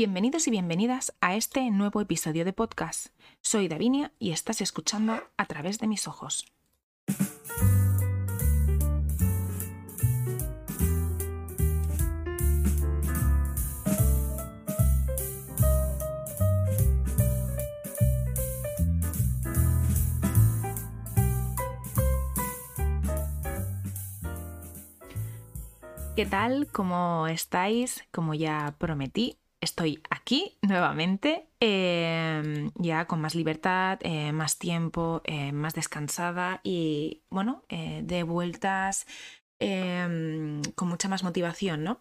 Bienvenidos y bienvenidas a este nuevo episodio de podcast. Soy Davinia y estás escuchando a través de mis ojos. ¿Qué tal? ¿Cómo estáis? Como ya prometí, estoy aquí nuevamente, em, ya con más libertad, eh, más tiempo, eh, más descansada y, bueno, eh, de vueltas em, con mucha más motivación, ¿no?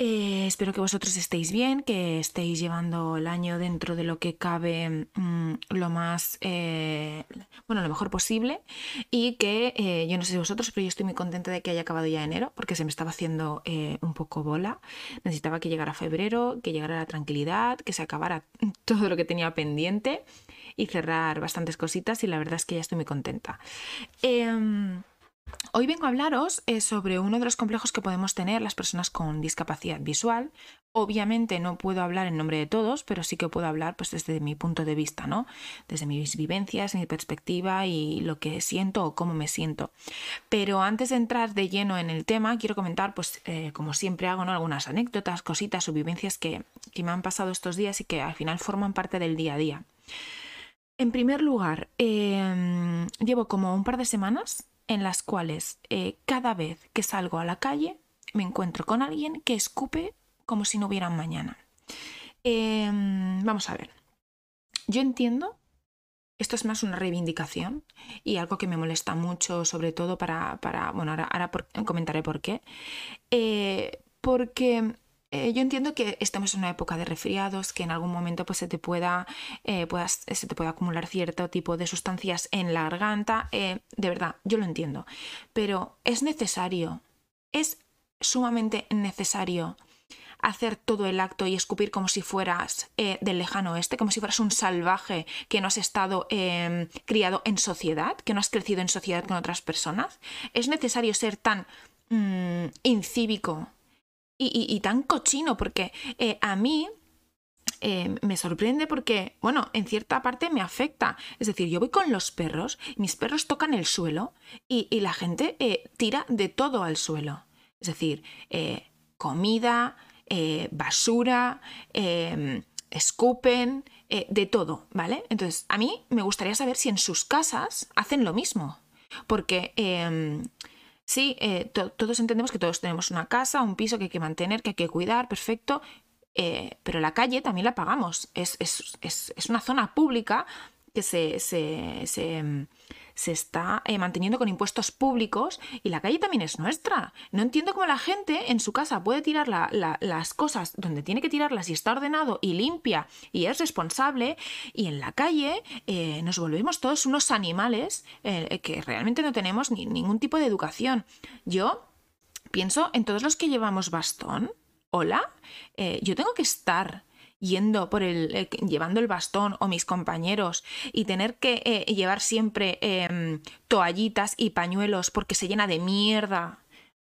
Eh, espero que vosotros estéis bien, que estéis llevando el año dentro de lo que cabe mm, lo más, eh, bueno, lo mejor posible y que eh, yo no sé vosotros, pero yo estoy muy contenta de que haya acabado ya enero porque se me estaba haciendo un poco bola. Necesitaba que llegara febrero, que llegara la tranquilidad, que se acabara todo lo que tenía pendiente y cerrar bastantes cositas y la verdad es que ya estoy muy contenta. Hoy vengo a hablaros eh, sobre uno de los complejos que podemos tener las personas con discapacidad visual. Obviamente no puedo hablar en nombre de todos, pero sí que puedo hablar pues, desde mi punto de vista, ¿no? Desde mis vivencias, mi perspectiva y lo que siento o cómo me siento. Pero antes de entrar de lleno en el tema, quiero comentar, pues eh, como siempre hago, ¿no? algunas anécdotas, cositas o vivencias que, me han pasado estos días y que al final forman parte del día a día. En primer lugar, em, llevo como un par de semanas en las cuales eh, cada vez que salgo a la calle me encuentro con alguien que escupe como si no hubiera mañana. Em, vamos a ver. Yo entiendo, esto es más una reivindicación y algo que me molesta mucho, sobre todo para, para bueno, ahora, comentaré por qué. Eh, porque eh, yo entiendo que estamos en una época de resfriados, que en algún momento pues, se, te pueda, eh, se te pueda acumular cierto tipo de sustancias en la garganta. Eh, de verdad, yo lo entiendo. Pero es necesario, es sumamente necesario hacer todo el acto y escupir como si fueras del lejano oeste, como si fueras un salvaje que no has estado em, criado en sociedad, que no has crecido en sociedad con otras personas. Es necesario ser tan mm, incívico y, tan cochino, porque eh, a mí eh, me sorprende porque, bueno, en cierta parte me afecta. Es decir, yo voy con los perros, mis perros tocan el suelo y, la gente eh, tira de todo al suelo. Es decir, comida, basura, escupen, de todo, ¿vale? Entonces, a mí me gustaría saber si en sus casas hacen lo mismo. Porque em, Sí, eh, todos entendemos que todos tenemos una casa, un piso que hay que mantener, que hay que cuidar, perfecto, eh, pero la calle también la pagamos. Es, una zona pública que se, se se está eh, manteniendo con impuestos públicos y la calle también es nuestra. No entiendo cómo la gente en su casa puede tirar las cosas donde tiene que tirarlas y está ordenado y limpia y es responsable y en la calle eh, nos volvemos todos unos animales eh, que realmente no tenemos ni, ningún tipo de educación. Yo pienso en todos los que llevamos bastón. Hola, yo tengo que estar yendo por el, eh, llevando el bastón o mis compañeros y tener que eh, llevar siempre em, toallitas y pañuelos porque se llena de mierda,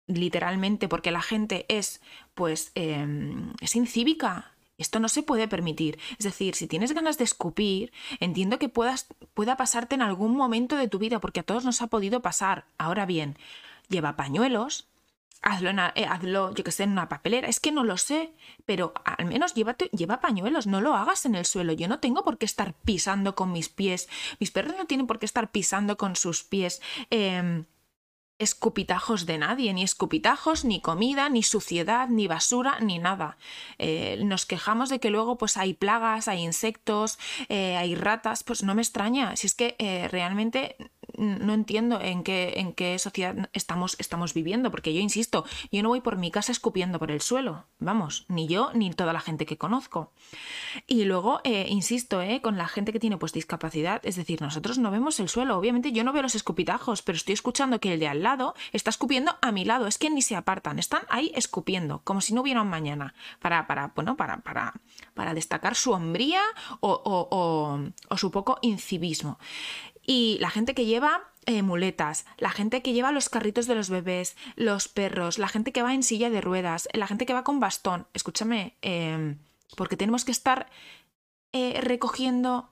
literalmente, porque la gente es, pues, em, es incívica. Esto no se puede permitir. Es decir, si tienes ganas de escupir, entiendo que puedas, pueda pasarte en algún momento de tu vida, porque a todos nos ha podido pasar. Ahora bien, lleva pañuelos, hazlo, eh, hazlo yo que sé, en una papelera. Es que no lo sé, pero al menos lleva pañuelos, no lo hagas en el suelo. Yo no tengo por qué estar pisando con mis pies. Mis perros no tienen por qué estar pisando con sus pies. Em, escupitajos de nadie, ni escupitajos, ni comida, ni suciedad, ni basura, ni nada. Eh, nos quejamos de que luego pues hay plagas, hay insectos, eh, hay ratas, pues no me extraña. Si es que realmente no entiendo en qué, en qué sociedad estamos, estamos viviendo, porque yo insisto, yo no voy por mi casa escupiendo por el suelo, vamos, ni yo ni toda la gente que conozco. Y luego, eh, insisto, eh, con la gente que tiene pues discapacidad, es decir, nosotros no vemos el suelo, obviamente yo no veo los escupitajos, pero estoy escuchando que el de al lado está escupiendo a mi lado, es que ni se apartan, están ahí escupiendo, como si no hubiera un mañana, para, para, bueno, para, para, para destacar su hombría o, o, o, o su poco incivismo. Y la gente que lleva eh, muletas, la gente que lleva los carritos de los bebés, los perros, la gente que va en silla de ruedas, la gente que va con bastón. Escúchame, em, porque tenemos que estar eh, recogiendo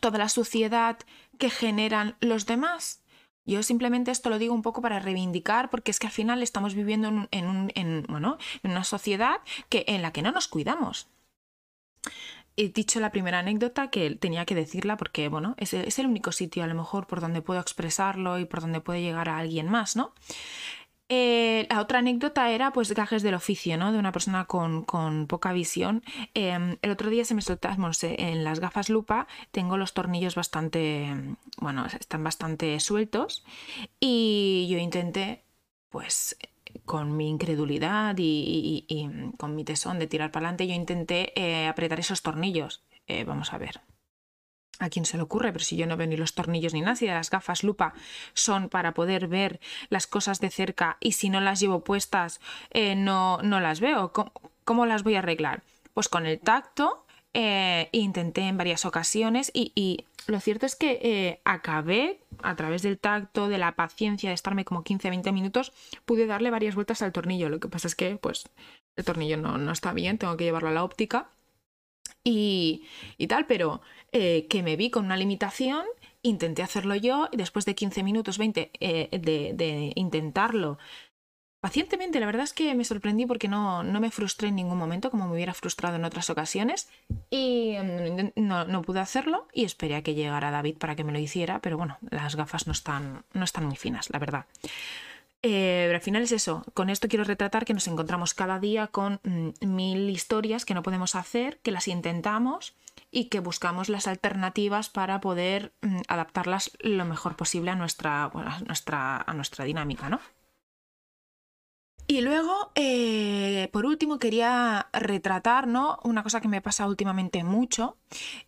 toda la suciedad que generan los demás. Yo simplemente esto lo digo un poco para reivindicar, porque es que al final estamos viviendo en, en, una sociedad que, en la que no nos cuidamos. He dicho la primera anécdota que tenía que decirla porque, bueno, es, es el único sitio a lo mejor por donde puedo expresarlo y por donde puede llegar a alguien más, ¿no? Eh, la otra anécdota era pues gajes del oficio, ¿no? De una persona con, poca visión. Em, el otro día se me soltaron, en las gafas lupa tengo los tornillos bastante, bueno, están bastante sueltos y yo intenté pues con mi incredulidad y, con mi tesón de tirar para adelante, yo intenté eh, apretar esos tornillos. Eh, vamos a ver a quién se le ocurre, pero si yo no veo ni los tornillos ni nada, si las gafas lupa son para poder ver las cosas de cerca y si no las llevo puestas eh, no, no las veo, ¿Cómo, las voy a arreglar? Pues con el tacto eh, intenté en varias ocasiones y, lo cierto es que eh, acabé a través del tacto, de la paciencia de estarme como 15-20 minutos, pude darle varias vueltas al tornillo. Lo que pasa es que pues el tornillo no, no está bien, tengo que llevarlo a la óptica y, y tal, pero eh, que me vi con una limitación, intenté hacerlo yo y después de 15 minutos, 20 eh, de, intentarlo pacientemente, la verdad es que me sorprendí porque no, no, me frustré en ningún momento como me hubiera frustrado en otras ocasiones y mm, no, no, pude hacerlo y esperé a que llegara David para que me lo hiciera, pero bueno, las gafas no están, no están muy finas, la verdad. Eh, pero al final es eso. Con esto quiero retratar que nos encontramos cada día con mm, mil historias que no podemos hacer, que las intentamos y que buscamos las alternativas para poder mm, adaptarlas lo mejor posible a nuestra, a nuestra, a nuestra dinámica, ¿no? Y luego, eh, por último, quería retratar ¿no? una cosa que me pasa últimamente mucho,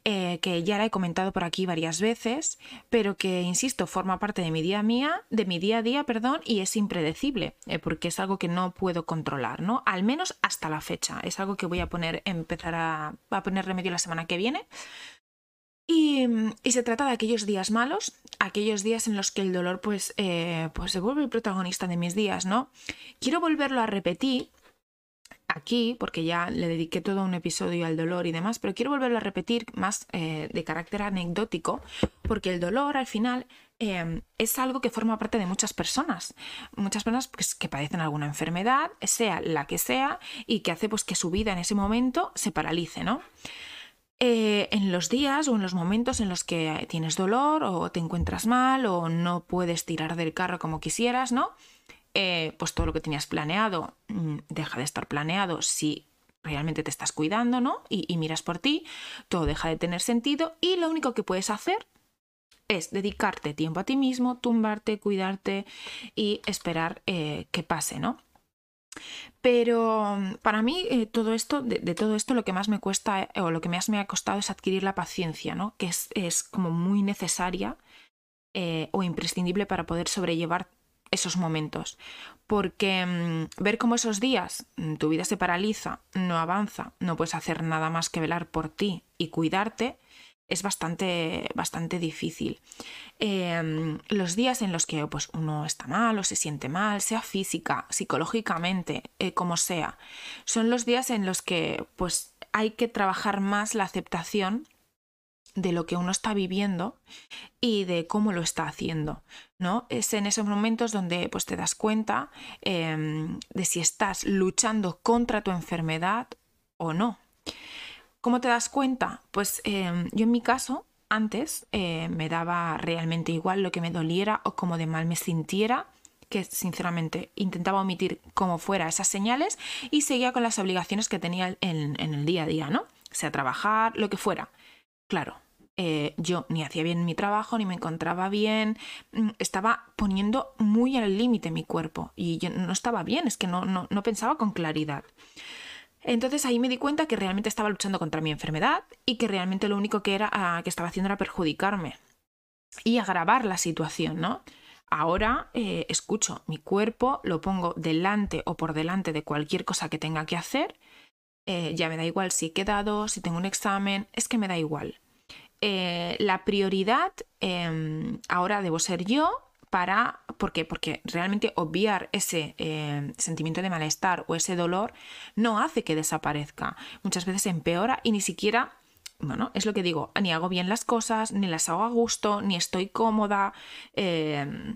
eh, que ya la he comentado por aquí varias veces, pero que, insisto, forma parte de mi día mía, de mi día a día, perdón, y es impredecible, eh, porque es algo que no puedo controlar, ¿no? Al menos hasta la fecha. Es algo que voy a poner, empezar a, a poner remedio la semana que viene, y, se trata de aquellos días malos, aquellos días en los que el dolor pues, eh, pues se vuelve el protagonista de mis días, ¿no? Quiero volverlo a repetir aquí, porque ya le dediqué todo un episodio al dolor y demás, pero quiero volverlo a repetir más eh, de carácter anecdótico, porque el dolor al final em, es algo que forma parte de muchas personas, muchas personas pues, que padecen alguna enfermedad, sea la que sea, y que hace pues que su vida en ese momento se paralice, ¿no? Eh, en los días o en los momentos en los que tienes dolor o te encuentras mal o no puedes tirar del carro como quisieras, ¿no? Eh, pues todo lo que tenías planeado mm, deja de estar planeado si realmente te estás cuidando, ¿no? Y, miras por ti, todo deja de tener sentido y lo único que puedes hacer es dedicarte tiempo a ti mismo, tumbarte, cuidarte y esperar eh, que pase, ¿no? Pero para mí eh, todo esto, de, todo esto, lo que más me cuesta eh, o lo que más me ha costado es adquirir la paciencia, ¿no? Que es, como muy necesaria eh, o imprescindible para poder sobrellevar esos momentos. Porque mm, ver cómo esos días mm, tu vida se paraliza, no avanza, no puedes hacer nada más que velar por ti y cuidarte, es bastante, bastante difícil. Em, los días en los que pues, uno está mal o se siente mal, sea física, psicológicamente, eh, como sea, son los días en los que pues, hay que trabajar más la aceptación de lo que uno está viviendo y de cómo lo está haciendo. ¿no? Es en esos momentos donde pues, te das cuenta em, de si estás luchando contra tu enfermedad o no. ¿Cómo te das cuenta? Pues em, yo en mi caso, antes eh, me daba realmente igual lo que me doliera o cómo de mal me sintiera, que sinceramente intentaba omitir como fuera esas señales y seguía con las obligaciones que tenía en, el día a día, ¿no? Sea trabajar, lo que fuera. Claro, eh, yo ni hacía bien mi trabajo, ni me encontraba bien, mm, estaba poniendo muy al límite mi cuerpo y yo no estaba bien, es que no, no pensaba con claridad. Entonces ahí me di cuenta que realmente estaba luchando contra mi enfermedad y que realmente lo único que, era, ah, que estaba haciendo era perjudicarme y agravar la situación, ¿no? Ahora eh, escucho mi cuerpo, lo pongo delante o por delante de cualquier cosa que tenga que hacer. Eh, ya me da igual si he quedado, si tengo un examen, es que me da igual. Eh, la prioridad em, ahora debo ser yo para, ¿por qué? Porque realmente obviar ese eh, sentimiento de malestar o ese dolor no hace que desaparezca. Muchas veces empeora y ni siquiera bueno, es lo que digo, ni hago bien las cosas, ni las hago a gusto, ni estoy cómoda, eh,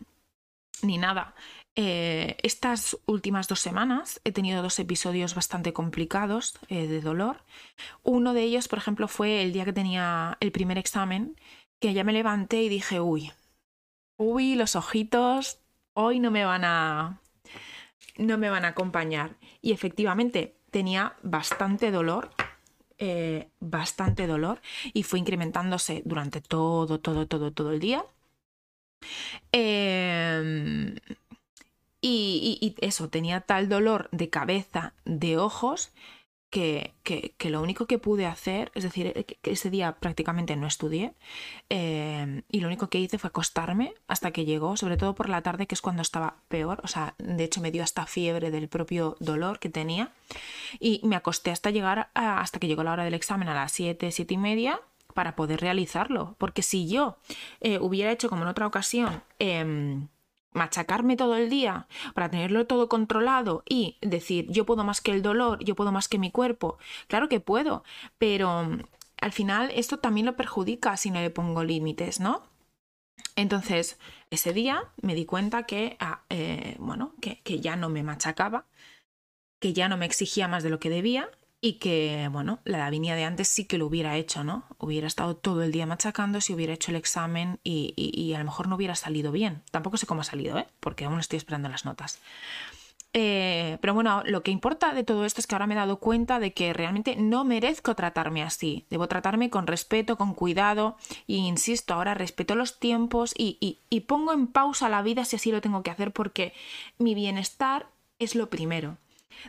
ni nada. Eh, estas últimas dos semanas he tenido dos episodios bastante complicados de dolor. Uno de ellos, por ejemplo, fue el día que tenía el primer examen, que ya me levanté y dije, uy, uy, los ojitos, hoy no me van a... no me van a acompañar. Y efectivamente tenía bastante dolor, eh, bastante dolor, y fue incrementándose durante todo, todo, todo, todo el día. Eh, y, eso, tenía tal dolor de cabeza, de ojos, que, que, lo único que pude hacer, es decir, eh, que ese día prácticamente no estudié, eh, y lo único que hice fue acostarme hasta que llegó, sobre todo por la tarde, que es cuando estaba peor, o sea, de hecho me dio hasta fiebre del propio dolor que tenía, y me acosté hasta llegar, hasta que llegó la hora del examen a las 7, 7 y media, para poder realizarlo, porque si yo eh, hubiera hecho como en otra ocasión, em, machacarme todo el día para tenerlo todo controlado y decir yo puedo más que el dolor, yo puedo más que mi cuerpo. Claro que puedo, pero mm, al final esto también lo perjudica si no le pongo límites, ¿no? Entonces, ese día me di cuenta que, ah, eh, bueno, que, que ya no me machacaba, que ya no me exigía más de lo que debía y que, bueno, la Davinia de antes sí que lo hubiera hecho, ¿no? Hubiera estado todo el día machacando si hubiera hecho el examen y, a lo mejor no hubiera salido bien. Tampoco sé cómo ha salido, ¿eh? Porque aún estoy esperando las notas. Eh, pero bueno, lo que importa de todo esto es que ahora me he dado cuenta de que realmente no merezco tratarme así. Debo tratarme con respeto, con cuidado. Y insisto, ahora respeto los tiempos y, y pongo en pausa la vida si así lo tengo que hacer porque mi bienestar es lo primero.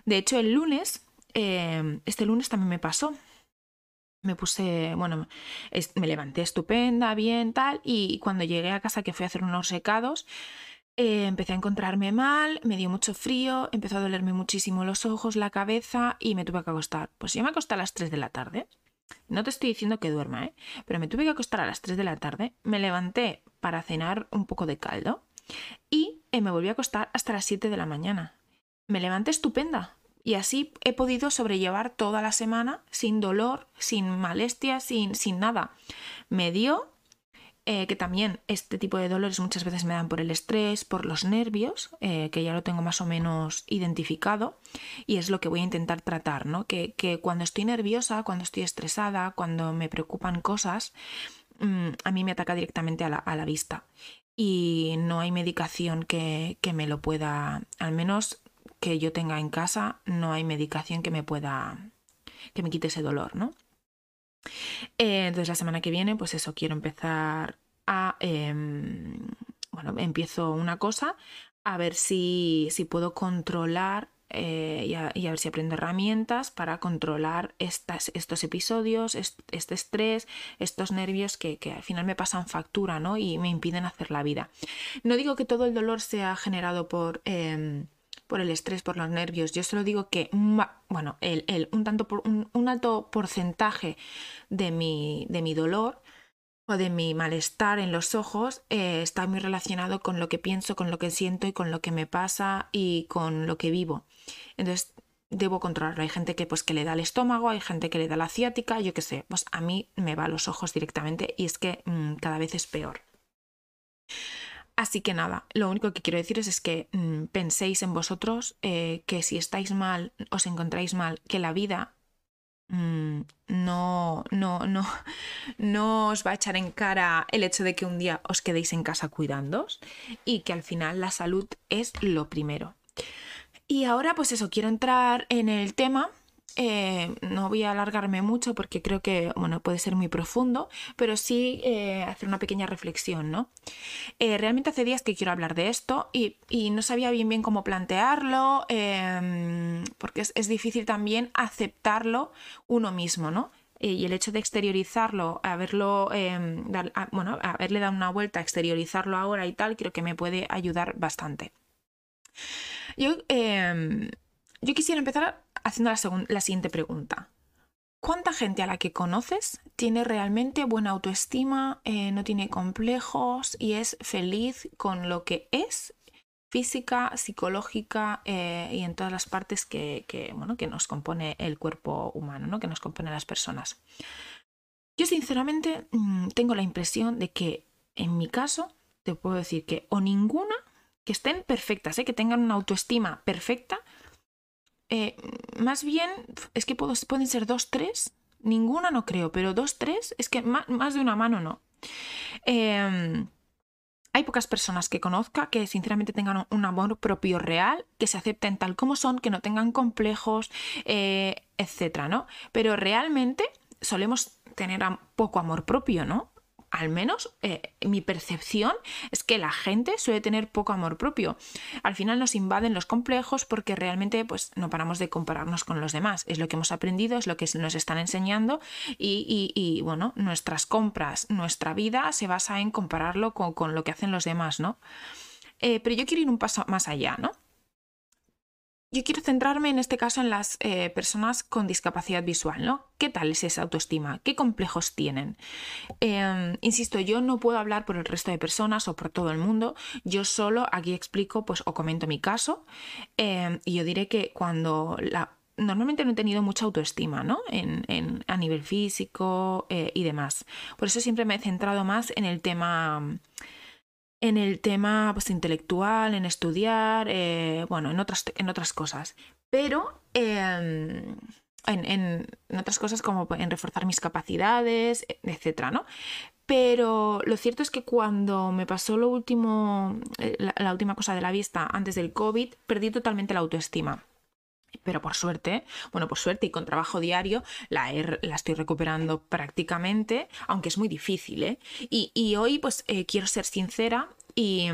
De hecho, el lunes Em, este lunes también me pasó. Me puse, bueno, me levanté estupenda, bien, tal, y cuando llegué a casa que fui a hacer unos secados, eh, empecé a encontrarme mal, me dio mucho frío, empezó a dolerme muchísimo los ojos, la cabeza y me tuve que acostar. Pues yo me acosté a las 3 de la tarde. No te estoy diciendo que duerma, ¿eh? Pero me tuve que acostar a las 3 de la tarde, me levanté para cenar un poco de caldo y eh, me volví a acostar hasta las 7 de la mañana. Me levanté estupenda, y así he podido sobrellevar toda la semana sin dolor, sin malestia, sin, sin nada. Me dio eh, que también este tipo de dolores muchas veces me dan por el estrés, por los nervios, eh, que ya lo tengo más o menos identificado y es lo que voy a intentar tratar, ¿no? Que, cuando estoy nerviosa, cuando estoy estresada, cuando me preocupan cosas, mm, a mí me ataca directamente a la, a la, vista y no hay medicación que, que me lo pueda, al menos que yo tenga en casa, no hay medicación que me pueda, que me quite ese dolor, ¿no? Eh, entonces la semana que viene, pues eso, quiero empezar a, em, bueno, empiezo una cosa, a ver si, si puedo controlar eh, y, a, ver si aprendo herramientas para controlar estas, estos episodios, este estrés, estos nervios que, que, al final me pasan factura ¿no? y me impiden hacer la vida. No digo que todo el dolor sea generado por... Em, por el estrés, por los nervios. Yo solo digo que, bueno, el, un, tanto un, alto porcentaje de mi, de mi dolor o de mi malestar en los ojos eh, está muy relacionado con lo que pienso, con lo que siento y con lo que me pasa y con lo que vivo. Entonces, debo controlarlo. Hay gente que pues que le da el estómago, hay gente que le da la ciática, yo qué sé, pues a mí me va a los ojos directamente y es que mm, cada vez es peor. Así que nada, lo único que quiero deciros es que mm, penséis en vosotros, eh, que si estáis mal, os encontráis mal, que la vida mm, no, no, no, no os va a echar en cara el hecho de que un día os quedéis en casa cuidándoos y que al final la salud es lo primero. Y ahora pues eso, quiero entrar en el tema eh, no voy a alargarme mucho porque creo que bueno, puede ser muy profundo, pero sí eh, hacer una pequeña reflexión. ¿no? Eh, realmente hace días que quiero hablar de esto y, no sabía bien bien cómo plantearlo, em, porque es, difícil también aceptarlo uno mismo, ¿no? y el hecho de exteriorizarlo, haberlo, em, bueno, haberle dado una vuelta, exteriorizarlo ahora y tal, creo que me puede ayudar bastante. Yo, em, yo quisiera empezar haciendo la, siguiente pregunta. ¿Cuánta gente a la que conoces tiene realmente buena autoestima, eh, no tiene complejos y es feliz con lo que es física, psicológica eh, y en todas las partes que, bueno, que nos compone el cuerpo humano, ¿no? que nos compone las personas? Yo sinceramente mm, tengo la impresión de que en mi caso te puedo decir que o ninguna, que estén perfectas, ¿eh? que tengan una autoestima perfecta, eh, más bien, es que pueden ser dos, tres. Ninguna no creo, pero dos, tres, es que más, de una mano no. Em, hay pocas personas que conozca que sinceramente tengan un amor propio real, que se acepten tal como son, que no tengan complejos, eh, etcétera, ¿no? Pero realmente solemos tener poco amor propio, ¿no? Al menos eh, mi percepción es que la gente suele tener poco amor propio. Al final nos invaden los complejos porque realmente pues, no paramos de compararnos con los demás. Es lo que hemos aprendido, es lo que nos están enseñando y, bueno, nuestras compras, nuestra vida se basa en compararlo con, lo que hacen los demás, ¿no? Eh, pero yo quiero ir un paso más allá, ¿no? Yo quiero centrarme en este caso en las eh, personas con discapacidad visual, ¿no? ¿Qué tal es esa autoestima? ¿Qué complejos tienen? Em, insisto, yo no puedo hablar por el resto de personas o por todo el mundo. Yo solo aquí explico, pues, o comento mi caso. Em, y yo diré que cuando normalmente no he tenido mucha autoestima, ¿no? En, a nivel físico eh, y demás. Por eso siempre me he centrado más en el tema en el tema pues, intelectual, en estudiar, eh, bueno, en otras, en otras cosas. Pero em, en, otras cosas como en reforzar mis capacidades, etcétera, ¿no? Pero lo cierto es que cuando me pasó lo último, eh, la última cosa de la vista antes del COVID, perdí totalmente la autoestima pero por suerte, bueno, por suerte y con trabajo diario, la, estoy recuperando prácticamente, aunque es muy difícil, ¿eh? Y, hoy, pues, eh, quiero ser sincera y,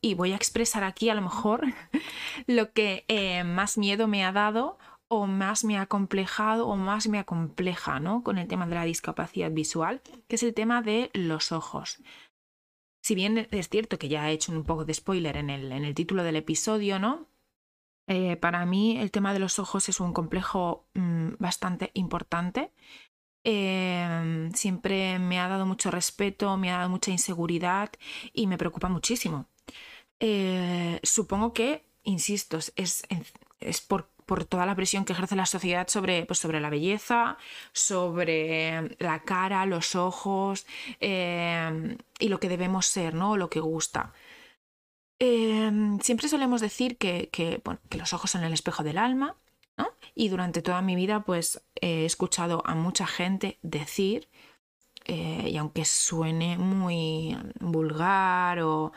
y, voy a expresar aquí a lo mejor lo que eh, más miedo me ha dado o más me ha complejado o más me acompleja, ¿no? Con el tema de la discapacidad visual, que es el tema de los ojos. Si bien es cierto que ya he hecho un poco de spoiler en el, en el título del episodio, ¿no? Eh, para mí el tema de los ojos es un complejo mm, bastante importante. Em, siempre me ha dado mucho respeto, me ha dado mucha inseguridad y me preocupa muchísimo. Eh, supongo que, insisto, es, es por, toda la presión que ejerce la sociedad sobre, pues sobre la belleza, sobre la cara, los ojos em, y lo que debemos ser, ¿no? Lo que gusta. Em, siempre solemos decir que, los ojos son el espejo del alma, ¿no? Y durante toda mi vida, pues he escuchado a mucha gente decir, eh, y aunque suene muy vulgar o.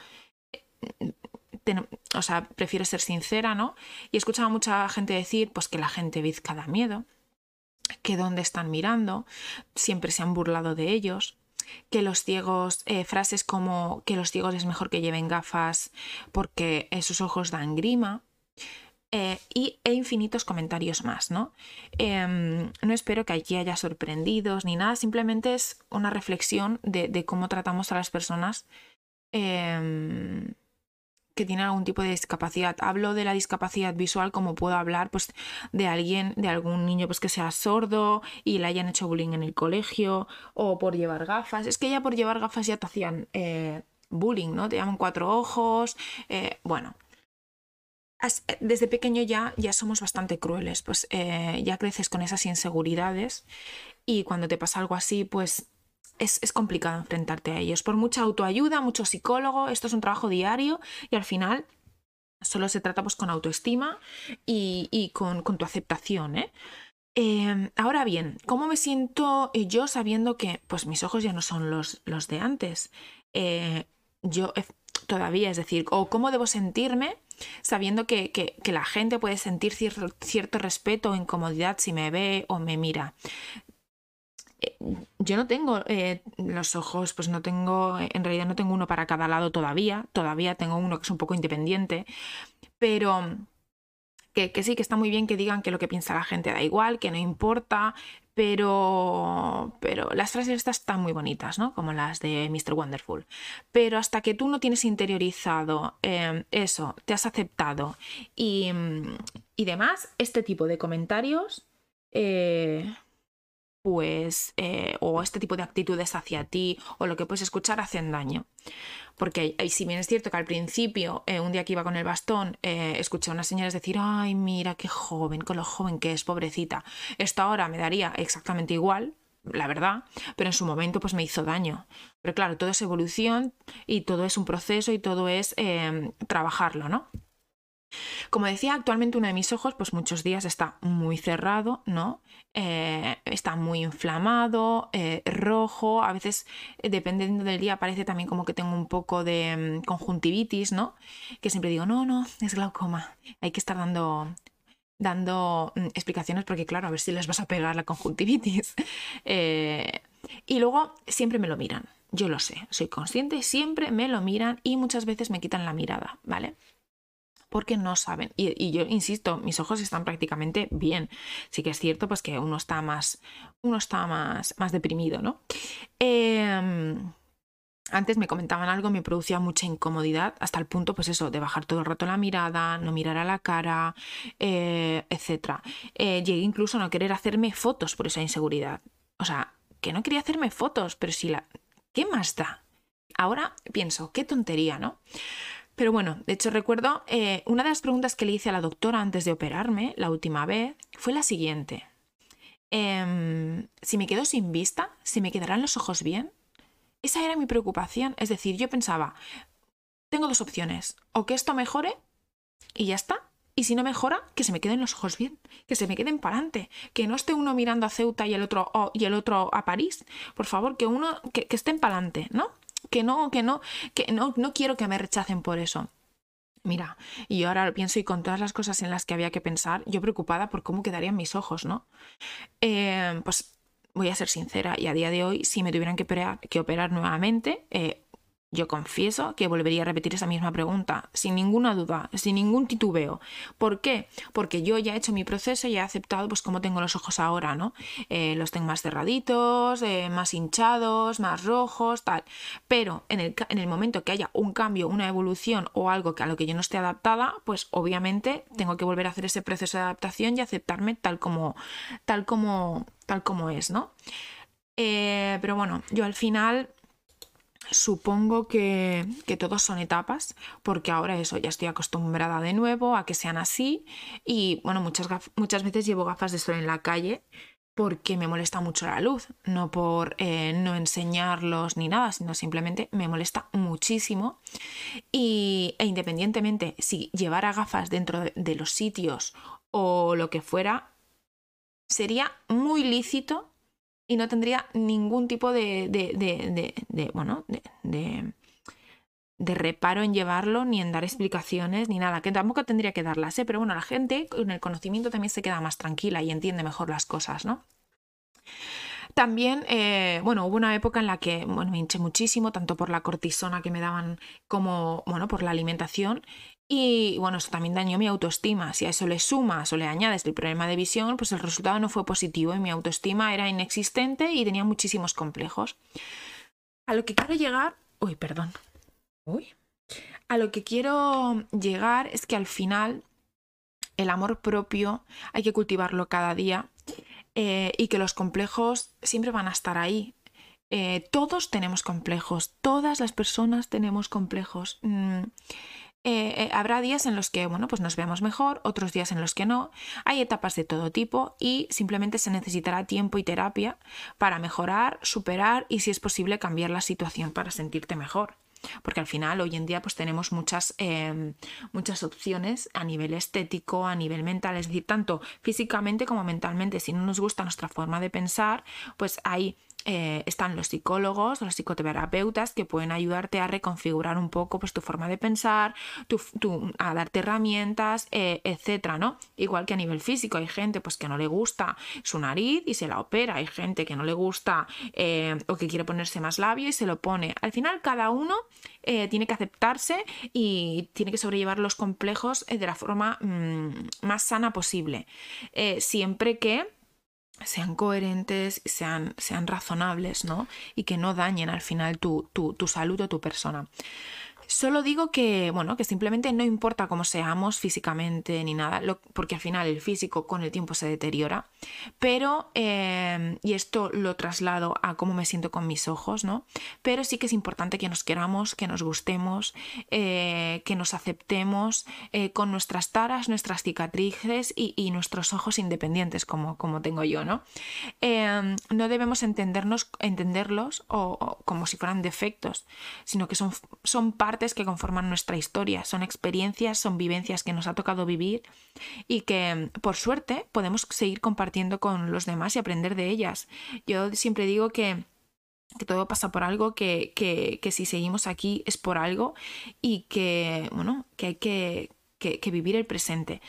o sea, prefiero ser sincera, ¿no? Y he escuchado a mucha gente decir, pues que la gente bizca da miedo, que dónde están mirando, siempre se han burlado de ellos que los ciegos, eh, frases como que los ciegos es mejor que lleven gafas porque sus ojos dan grima. Eh, y, e infinitos comentarios más, ¿no? Em, no espero que aquí haya sorprendidos ni nada, simplemente es una reflexión de, cómo tratamos a las personas em, que tiene algún tipo de discapacidad. Hablo de la discapacidad visual como puedo hablar pues, de alguien, de algún niño pues, que sea sordo y le hayan hecho bullying en el colegio o por llevar gafas. Es que ya por llevar gafas ya te hacían eh, bullying, ¿no? Te llaman cuatro ojos. Eh, bueno, desde pequeño ya, ya somos bastante crueles, pues eh, ya creces con esas inseguridades y cuando te pasa algo así, pues es, complicado enfrentarte a ellos. Por mucha autoayuda, mucho psicólogo, esto es un trabajo diario y al final solo se trata pues con autoestima y, con, tu aceptación. ¿eh? Em, ahora bien, ¿cómo me siento yo sabiendo que pues mis ojos ya no son los, los de antes? Eh, yo todavía, es decir, o cómo debo sentirme sabiendo que, que, la gente puede sentir cierto respeto o incomodidad si me ve o me mira yo no tengo eh, los ojos, pues no tengo, en realidad no tengo uno para cada lado todavía, todavía tengo uno que es un poco independiente, pero que, sí, que está muy bien que digan que lo que piensa la gente da igual, que no importa, pero, pero las frases estas están muy bonitas, ¿no? Como las de Mr. Wonderful. Pero hasta que tú no tienes interiorizado eh, eso, te has aceptado y, y demás, este tipo de comentarios... Eh, pues, eh, o este tipo de actitudes hacia ti, o lo que puedes escuchar hacen daño. Porque si bien es cierto que al principio, eh, un día que iba con el bastón, eh, escuché a unas señoras decir, ay, mira qué joven, con lo joven que es, pobrecita. Esto ahora me daría exactamente igual, la verdad, pero en su momento pues me hizo daño. Pero claro, todo es evolución y todo es un proceso y todo es trabajarlo, ¿no? Como decía, actualmente uno de mis ojos, pues muchos días está muy cerrado, ¿no? Eh, está muy inflamado, eh, rojo, a veces, eh, dependiendo del día, parece también como que tengo un poco de mm, conjuntivitis, ¿no? Que siempre digo, no, no, es glaucoma. Hay que estar dando dando mm, explicaciones porque claro, a ver si les vas a pegar la conjuntivitis. y luego siempre me lo miran, yo lo sé, soy consciente, siempre me lo miran y muchas veces me quitan la mirada, ¿vale? Porque no saben. Y, yo insisto, mis ojos están prácticamente bien. Sí que es cierto, pues que uno está más, uno está más, más deprimido, ¿no? Em, antes me comentaban algo, me producía mucha incomodidad, hasta el punto, pues eso, de bajar todo el rato la mirada, no mirar a la cara, eh, etc. Eh, llegué incluso a no querer hacerme fotos por esa inseguridad. O sea, que no quería hacerme fotos, pero si la... ¿Qué más da? Ahora pienso, qué tontería, ¿no? Pero bueno, de hecho recuerdo, eh, una de las preguntas que le hice a la doctora antes de operarme, la última vez, fue la siguiente. Em, si me quedo sin vista, si me quedarán los ojos bien. Esa era mi preocupación. Es decir, yo pensaba, tengo dos opciones, o que esto mejore y ya está. Y si no mejora, que se me queden los ojos bien, que se me queden para adelante, que no esté uno mirando a Ceuta y el otro, y el otro a París. Por favor, que uno, que, que estén para adelante, ¿no? Que no, que no, que no, no quiero que me rechacen por eso. Mira, y yo ahora lo pienso y con todas las cosas en las que había que pensar, yo preocupada por cómo quedarían mis ojos, ¿no? Eh, pues voy a ser sincera, y a día de hoy, si me tuvieran que operar, que operar nuevamente, eh, yo confieso que volvería a repetir esa misma pregunta, sin ninguna duda, sin ningún titubeo. ¿Por qué? Porque yo ya he hecho mi proceso y he aceptado pues cómo tengo los ojos ahora, ¿no? Eh, los tengo más cerraditos, eh, más hinchados, más rojos, tal. Pero en el, en el momento que haya un cambio, una evolución o algo que a lo que yo no esté adaptada, pues obviamente tengo que volver a hacer ese proceso de adaptación y aceptarme tal como, tal como, tal como es, ¿no? Eh, pero bueno, yo al final Supongo que, que, todos son etapas, porque ahora eso, ya estoy acostumbrada de nuevo a que sean así y bueno, muchas, muchas veces llevo gafas de sol en la calle porque me molesta mucho la luz, no por eh, no enseñarlos ni nada, sino simplemente me molesta muchísimo. Y, e independientemente si llevara gafas dentro de, de los sitios o lo que fuera, sería muy lícito y no tendría ningún tipo de, de, bueno, de, reparo en llevarlo, ni en dar explicaciones, ni nada, que tampoco tendría que darlas, ¿eh? pero bueno, la gente con el conocimiento también se queda más tranquila y entiende mejor las cosas, ¿no? También, eh, bueno, hubo una época en la que bueno, me hinché muchísimo, tanto por la cortisona que me daban como, bueno, por la alimentación. Y bueno, eso también dañó mi autoestima. Si a eso le sumas o le añades el problema de visión, pues el resultado no fue positivo y mi autoestima era inexistente y tenía muchísimos complejos. A lo que quiero llegar... Uy, perdón. Uy. A lo que quiero llegar es que al final el amor propio hay que cultivarlo cada día eh, y que los complejos siempre van a estar ahí. Eh, todos tenemos complejos, todas las personas tenemos complejos. Mm, eh, habrá días en los que bueno, pues nos veamos mejor, otros días en los que no. Hay etapas de todo tipo y simplemente se necesitará tiempo y terapia para mejorar, superar y si es posible cambiar la situación para sentirte mejor porque al final hoy en día pues tenemos muchas, em, muchas opciones a nivel estético, a nivel mental, es decir, tanto físicamente como mentalmente. Si no nos gusta nuestra forma de pensar, pues hay eh, están los psicólogos, los psicoterapeutas que pueden ayudarte a reconfigurar un poco pues, tu forma de pensar, a darte herramientas, eh, etcétera, ¿no? Igual que a nivel físico, hay gente pues, que no le gusta su nariz y se la opera, hay gente que no le gusta eh, o que quiere ponerse más labio y se lo pone. Al final, cada uno tiene que aceptarse y tiene que sobrellevar los complejos de la forma mm, más sana posible. siempre que sean coherentes, sean, sean razonables, ¿no? Y que no dañen al final tu, tu, tu salud o tu persona. Solo digo que, bueno, que simplemente no importa cómo seamos físicamente ni nada, porque al final el físico con el tiempo se deteriora, pero, eh, y esto lo traslado a cómo me siento con mis ojos, ¿no? Pero sí que es importante que nos queramos, que nos gustemos, eh, que nos aceptemos eh, con nuestras taras, nuestras cicatrices y, nuestros ojos independientes, como, como tengo yo, ¿no? no debemos entendernos, entenderlos o, como si fueran defectos, sino que son, son parte que conforman nuestra historia, son experiencias, son vivencias que nos ha tocado vivir y que por suerte podemos seguir compartiendo con los demás y aprender de ellas. Yo siempre digo que que todo pasa por algo, que, que, si seguimos aquí es por algo y que, bueno, que hay que, que vivir el presente.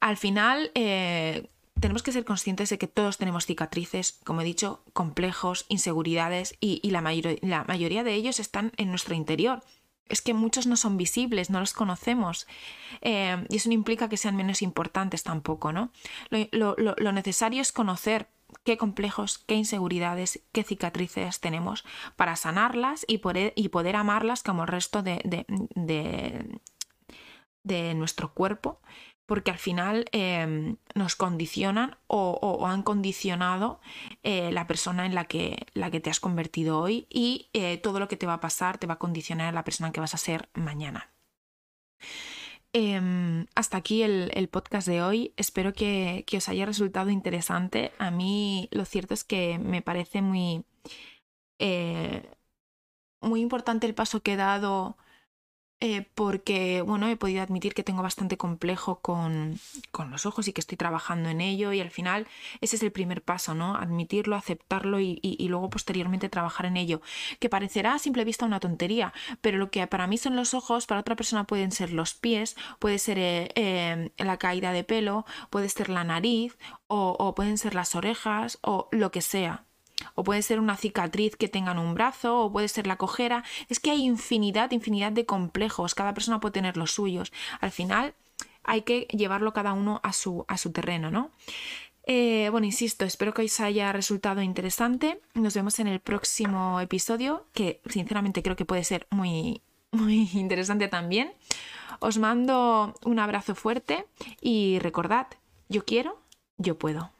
Al final, eh, tenemos que ser conscientes de que todos tenemos cicatrices, como he dicho, complejos, inseguridades y, la, la mayoría de ellos están en nuestro interior es que muchos no son visibles, no los conocemos. Eh, y eso no implica que sean menos importantes tampoco, ¿no? Lo, necesario es conocer qué complejos, qué inseguridades, qué cicatrices tenemos para sanarlas y poder, amarlas como el resto de, de, de nuestro cuerpo porque al final em, nos condicionan o, han condicionado eh, la persona en la que, la que te has convertido hoy y eh, todo lo que te va a pasar te va a condicionar a la persona que vas a ser mañana. Em, hasta aquí el, podcast de hoy. Espero que, os haya resultado interesante. A mí lo cierto es que me parece muy, eh, muy importante el paso que he dado eh, porque, bueno, he podido admitir que tengo bastante complejo con, con, los ojos y que estoy trabajando en ello y al final ese es el primer paso, ¿no? Admitirlo, aceptarlo y, luego posteriormente trabajar en ello, que parecerá a simple vista una tontería, pero lo que para mí son los ojos, para otra persona pueden ser los pies, puede ser eh, eh, la caída de pelo, puede ser la nariz o, o pueden ser las orejas o lo que sea, o puede ser una cicatriz que tenga en un brazo, o puede ser la cojera. Es que hay infinidad, infinidad de complejos, cada persona puede tener los suyos. Al final hay que llevarlo cada uno a su, a su terreno, ¿no? Eh, bueno, insisto, espero que os haya resultado interesante. Nos vemos en el próximo episodio, que sinceramente creo que puede ser muy, muy interesante también. Os mando un abrazo fuerte y recordad, yo quiero, yo puedo.